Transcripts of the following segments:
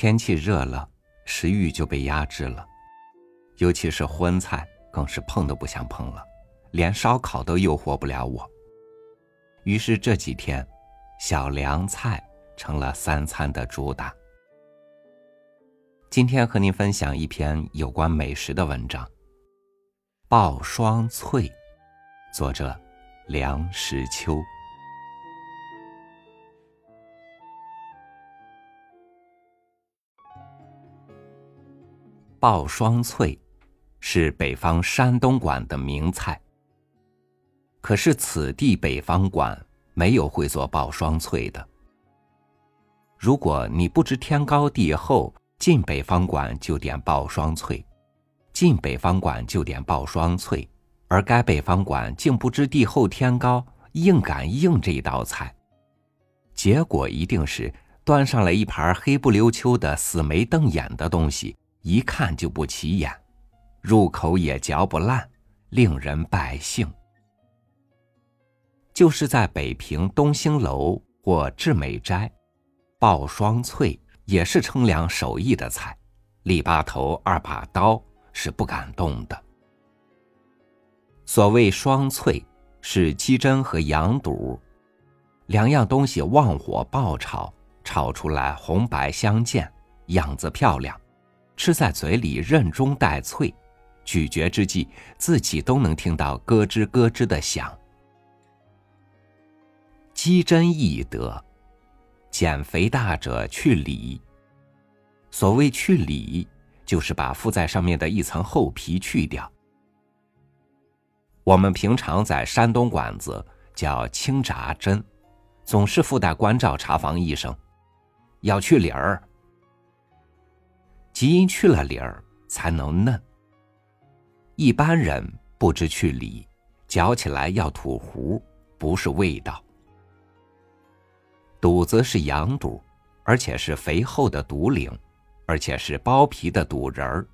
天气热了，食欲就被压制了，尤其是荤菜，更是碰都不想碰了，连烧烤都诱惑不了我。于是这几天，小凉菜成了三餐的主打。今天和您分享一篇有关美食的文章，《鲍双脆》，作者梁实秋。鲍双脆是北方山东馆的名菜，可是此地北方馆没有会做鲍双脆的。如果你不知天高地厚，进北方馆就点鲍双脆，进北方馆就点鲍双脆，而该北方馆竟不知地厚天高，硬敢应这道菜，结果一定是端上来一盘黑不溜秋的死眉瞪眼的东西，一看就不起眼，入口也嚼不烂，令人败兴。就是在北平东兴楼或致美斋，爆双脆。也是称量手艺的菜，利把头二把刀是不敢动的。所谓双脆，是鸡胗和羊肚，两样东西旺火爆炒，炒出来红白相间，样子漂亮，吃在嘴里韧中带脆，咀嚼之际自己都能听到咯吱咯吱的响。鸡胗易得。减肥大者去里。所谓去里，就是把附在上面的一层厚皮去掉。我们平常在山东馆子叫清炸针，总是附带关照查房医生，要去里儿。即因去了里儿才能嫩。一般人不知去里，嚼起来要吐糊，不是味道。肚子是羊肚，而且是肥厚的肚领，而且是剥皮的肚仁儿，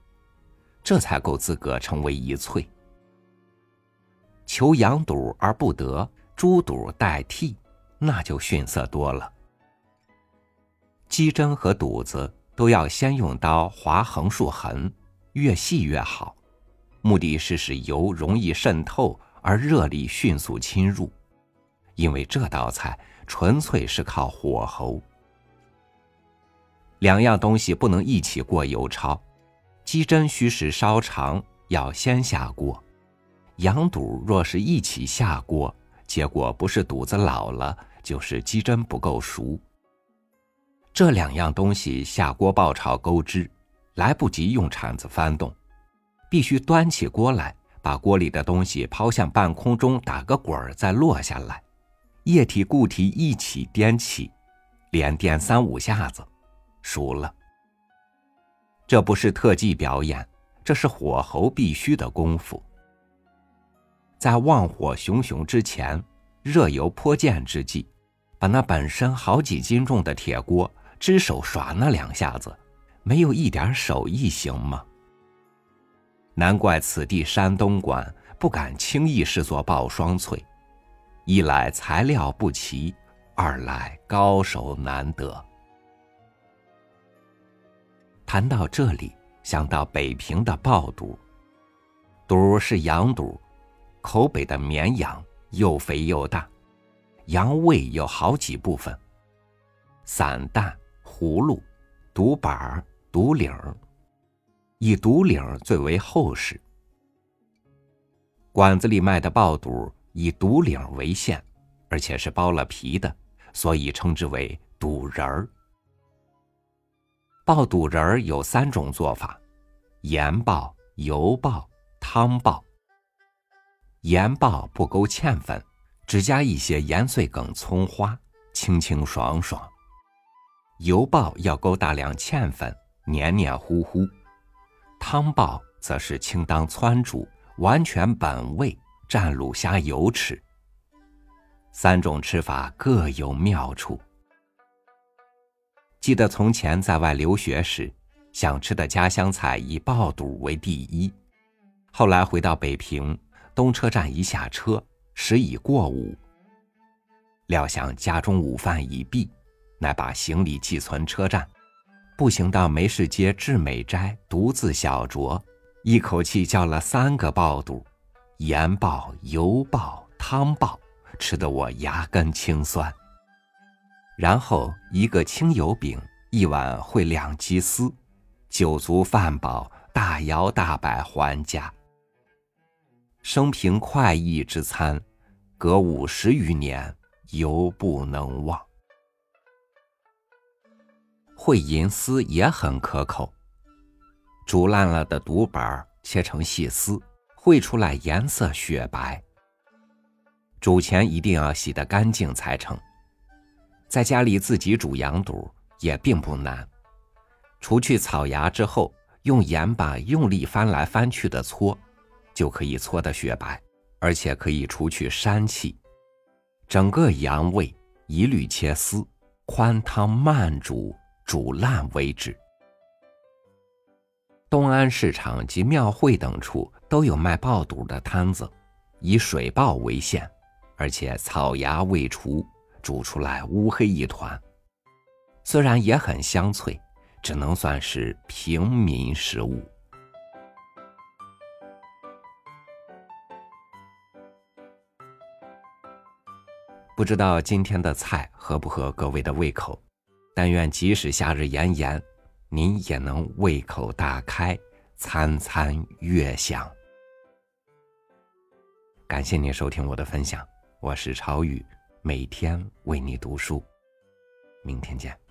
这才够资格称为一脆。求羊肚而不得，猪肚代替，那就逊色多了。鸡胗和肚子都要先用刀划横竖痕，越细越好，目的是使油容易渗透，而热力迅速侵入。因为这道菜。纯粹是靠火候，两样东西不能一起过油焯。鸡胗需时稍长，要先下锅；羊肚若是一起下锅，结果不是肚子老了，就是鸡胗不够熟。这两样东西下锅爆炒勾汁，来不及用铲子翻动，必须端起锅来，把锅里的东西抛向半空中打个滚儿，再落下来。液体固体一起颠起，连颠三五下子，熟了。这不是特技表演，这是火候必须的功夫。在旺火熊熊之前，热油泼溅之际，把那本身好几斤重的铁锅，只手耍那两下子，没有一点手艺行吗？难怪此地山东馆不敢轻易试做鲍双脆。一来材料不齐，二来高手难得。谈到这里，想到北平的爆肚，肚是羊肚，口北的绵羊，又肥又大，羊胃有好几部分，散蛋、葫芦、独板、独领以独领最为厚实。馆子里卖的爆肚。以独领为馅，而且是剥了皮的，所以称之为肚仁儿。爆肚仁儿有三种做法：盐爆、油爆、汤爆。盐爆不勾芡粉，只加一些盐碎梗、葱花，清清爽爽；油爆要勾大量芡粉，黏黏糊糊；汤爆则是清当汆煮，完全本味。蘸卤虾油吃，三种吃法各有妙处。记得从前在外留学时，想吃的家乡菜以爆肚为第一。后来回到北平东车站一下车，时已过午。料想家中午饭已毕，乃把行李寄存车站，步行到梅市街至美斋，独自小酌，一口气叫了三个爆肚，盐爆、油爆、汤爆，吃得我牙根青酸。然后一个清油饼，一碗烩两鸡丝，酒足饭饱，大摇大摆还家。生平快意之餐，隔五十余年，犹不能忘。烩银丝也很可口，煮烂了的肚板切成细丝，烩出来颜色雪白。煮前一定要洗得干净才成。在家里自己煮羊肚也并不难，除去草芽之后，用盐巴用力翻来翻去的搓，就可以搓得雪白，而且可以除去膻气。整个羊胃一律切丝，宽汤慢煮，煮烂为止。东安市场及庙会等处都有卖爆肚的摊子，以水爆为限，而且草芽未除。煮出来乌黑一团，虽然也很香脆，只能算是平民食物。不知道今天的菜合不合各位的胃口？但愿即使夏日炎炎，您也能胃口大开，餐餐悦享。感谢您收听我的分享，我是朝雨。每天为你读书，明天见。